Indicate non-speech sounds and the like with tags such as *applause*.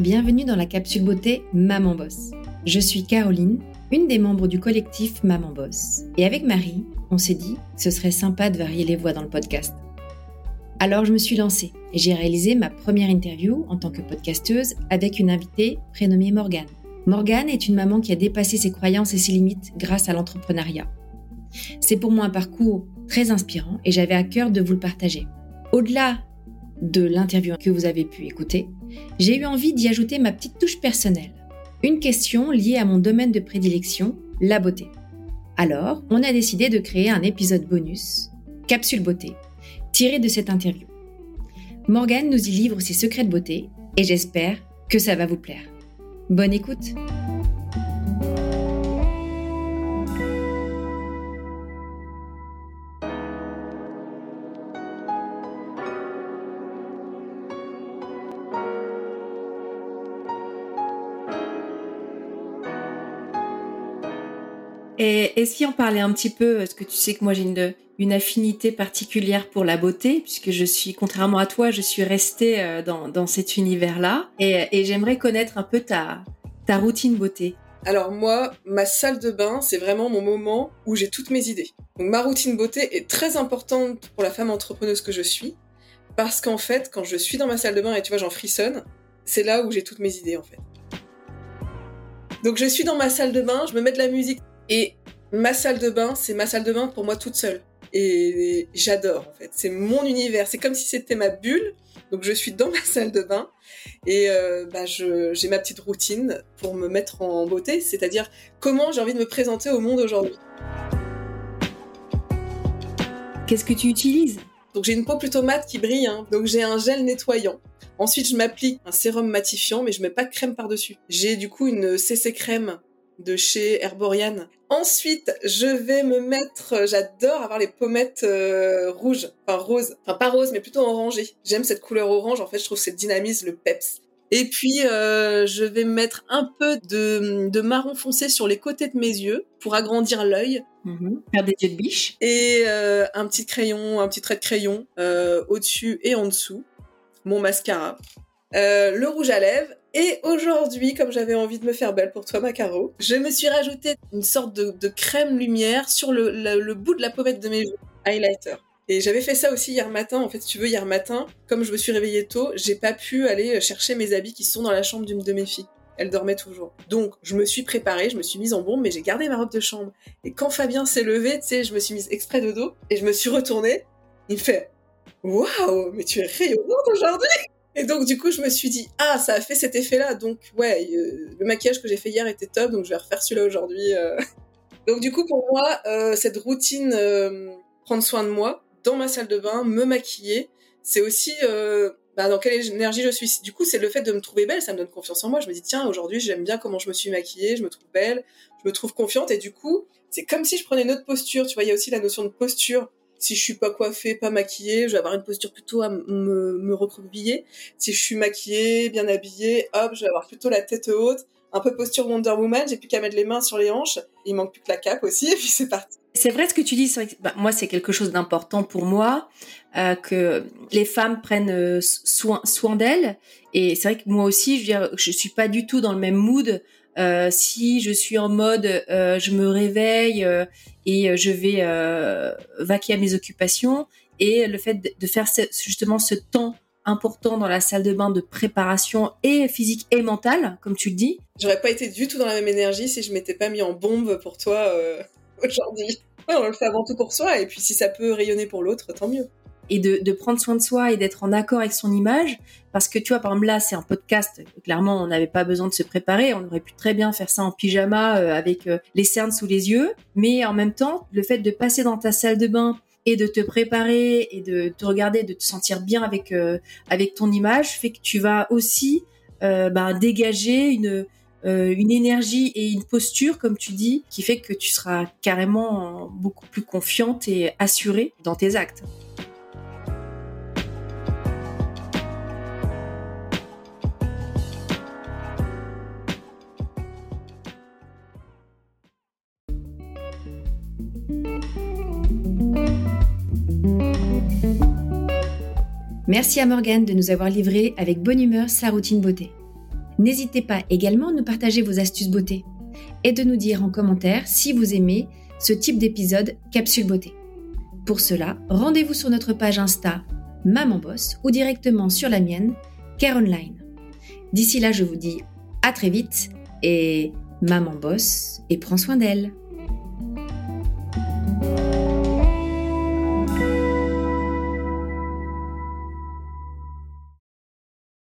bienvenue dans la capsule beauté Maman Boss. Je suis Caroline, une des membres du collectif Maman Boss. Et avec Marie, on s'est dit que ce serait sympa de varier les voix dans le podcast. Alors je me suis lancée et j'ai réalisé ma première interview en tant que podcasteuse avec une invitée prénommée Morgane. Morgane est une maman qui a dépassé ses croyances et ses limites grâce à l'entrepreneuriat. C'est pour moi un parcours très inspirant et j'avais à cœur de vous le partager. Au-delà de l'interview que vous avez pu écouter, j'ai eu envie d'y ajouter ma petite touche personnelle. Une question liée à mon domaine de prédilection, la beauté. Alors, on a décidé de créer un épisode bonus, Capsule Beauté, tiré de cette interview. Morgane nous y livre ses secrets de beauté et j'espère que ça va vous plaire. Bonne écoute! Et, si on parlait un petit peu, parce que tu sais que moi j'ai une, affinité particulière pour la beauté, puisque je suis, contrairement à toi, je suis restée euh, dans, cet univers-là. Et, et j'aimerais connaître un peu ta, ta routine beauté. Alors moi, ma salle de bain, c'est vraiment mon moment où j'ai toutes mes idées. Donc ma routine beauté est très importante pour la femme entrepreneuse que je suis, parce qu'en fait, quand je suis dans ma salle de bain et tu vois, j'en frissonne, c'est là où j'ai toutes mes idées en fait. Donc je suis dans ma salle de bain, je me mets de la musique et ma salle de bain, c'est ma salle de bain pour moi toute seule. Et j'adore en fait. C'est mon univers. C'est comme si c'était ma bulle. Donc je suis dans *laughs* ma salle de bain et euh, bah, j'ai ma petite routine pour me mettre en beauté, c'est-à-dire comment j'ai envie de me présenter au monde aujourd'hui. Qu'est-ce que tu utilises? Donc j'ai une peau plutôt mate qui brille, hein. donc j'ai un gel nettoyant. Ensuite je m'applique un sérum matifiant, mais je mets pas de crème par-dessus. J'ai du coup une CC crème de chez Herborian. Ensuite, je vais me mettre, j'adore avoir les pommettes euh, rouges, enfin roses, enfin pas roses, mais plutôt orangées. J'aime cette couleur orange, en fait, je trouve que ça dynamise le peps. Et puis, euh, je vais mettre un peu de, marron foncé sur les côtés de mes yeux pour agrandir l'œil. Mhm. Faire des yeux de biche. Et euh, un petit crayon, un petit trait de crayon au-dessus et en dessous. Mon mascara. Le rouge à lèvres et aujourd'hui, comme j'avais envie de me faire belle pour toi, Macaro, je me suis rajouté une sorte de, crème lumière sur le, bout de la pommette de mes joues, highlighter. Et j'avais fait ça aussi hier matin. En fait, si tu veux, hier matin, comme je me suis réveillée tôt, j'ai pas pu aller chercher mes habits qui sont dans la chambre d'une de mes filles. Elle dormait toujours. Donc, je me suis préparée, je me suis mise en bombe, mais j'ai gardé ma robe de chambre. Et quand Fabien s'est levé, tu sais, je me suis mise exprès de dos et je me suis retournée. Il fait Waouh, mais tu es rayonnante aujourd'hui et donc, du coup, je me suis dit, ah, ça a fait cet effet-là. Donc, ouais, euh, le maquillage que j'ai fait hier était top, donc je vais refaire celui-là aujourd'hui. Euh. *laughs* Donc, du coup, pour moi, euh, cette routine, prendre soin de moi, dans ma salle de bain, me maquiller, c'est aussi bah, dans quelle énergie je suis. Du coup, c'est le fait de me trouver belle, ça me donne confiance en moi. Je me dis, tiens, aujourd'hui, j'aime bien comment je me suis maquillée, je me trouve belle, je me trouve confiante. Et du coup, c'est comme si je prenais une autre posture. Tu vois, il y a aussi la notion de posture si je suis pas coiffée, pas maquillée, je vais avoir une posture plutôt à me, me recroqueviller. Si je suis maquillée, bien habillée, hop, je vais avoir plutôt la tête haute, un peu posture Wonder Woman, j'ai plus qu'à mettre les mains sur les hanches. Il manque plus que la cape aussi, *laughs* et puis c'est parti. C'est vrai ce que tu dis. Bah, moi, c'est quelque chose d'important pour moi euh, que les femmes prennent euh, soin d'elles. Et c'est vrai que moi aussi, je veux suis pas du tout dans le même mood euh, si je suis en mode je me réveille et je vais vaquer à mes occupations et le fait de, faire justement ce temps important dans la salle de bain de préparation et physique et mentale, comme tu le dis. J'aurais pas été du tout dans la même énergie si je m'étais pas mis en bombe pour toi *laughs* aujourd'hui. on le fait avant tout pour soi et puis si ça peut rayonner pour l'autre, tant mieux et de, prendre soin de soi et d'être en accord avec son image. Parce que tu vois, par exemple, là, c'est un podcast. Clairement, on n'avait pas besoin de se préparer. On aurait pu très bien faire ça en pyjama euh, avec euh, les cernes sous les yeux. Mais en même temps, le fait de passer dans ta salle de bain et de te préparer et de te regarder, de te sentir bien avec euh, avec ton image, fait que tu vas aussi ben, dégager une une énergie et une posture, comme tu dis, qui fait que tu seras carrément beaucoup plus confiante et assurée dans tes actes. Merci à Morgane de nous avoir livré avec bonne humeur sa routine beauté. N'hésitez pas également à nous partager vos astuces beauté et de nous dire en commentaire si vous aimez ce type d'épisode Capsule Beauté. Pour cela, rendez-vous sur notre page Insta Maman Boss ou directement sur la mienne, Care Online. D'ici là, je vous dis à très vite et Maman Boss et prends soin d'elle.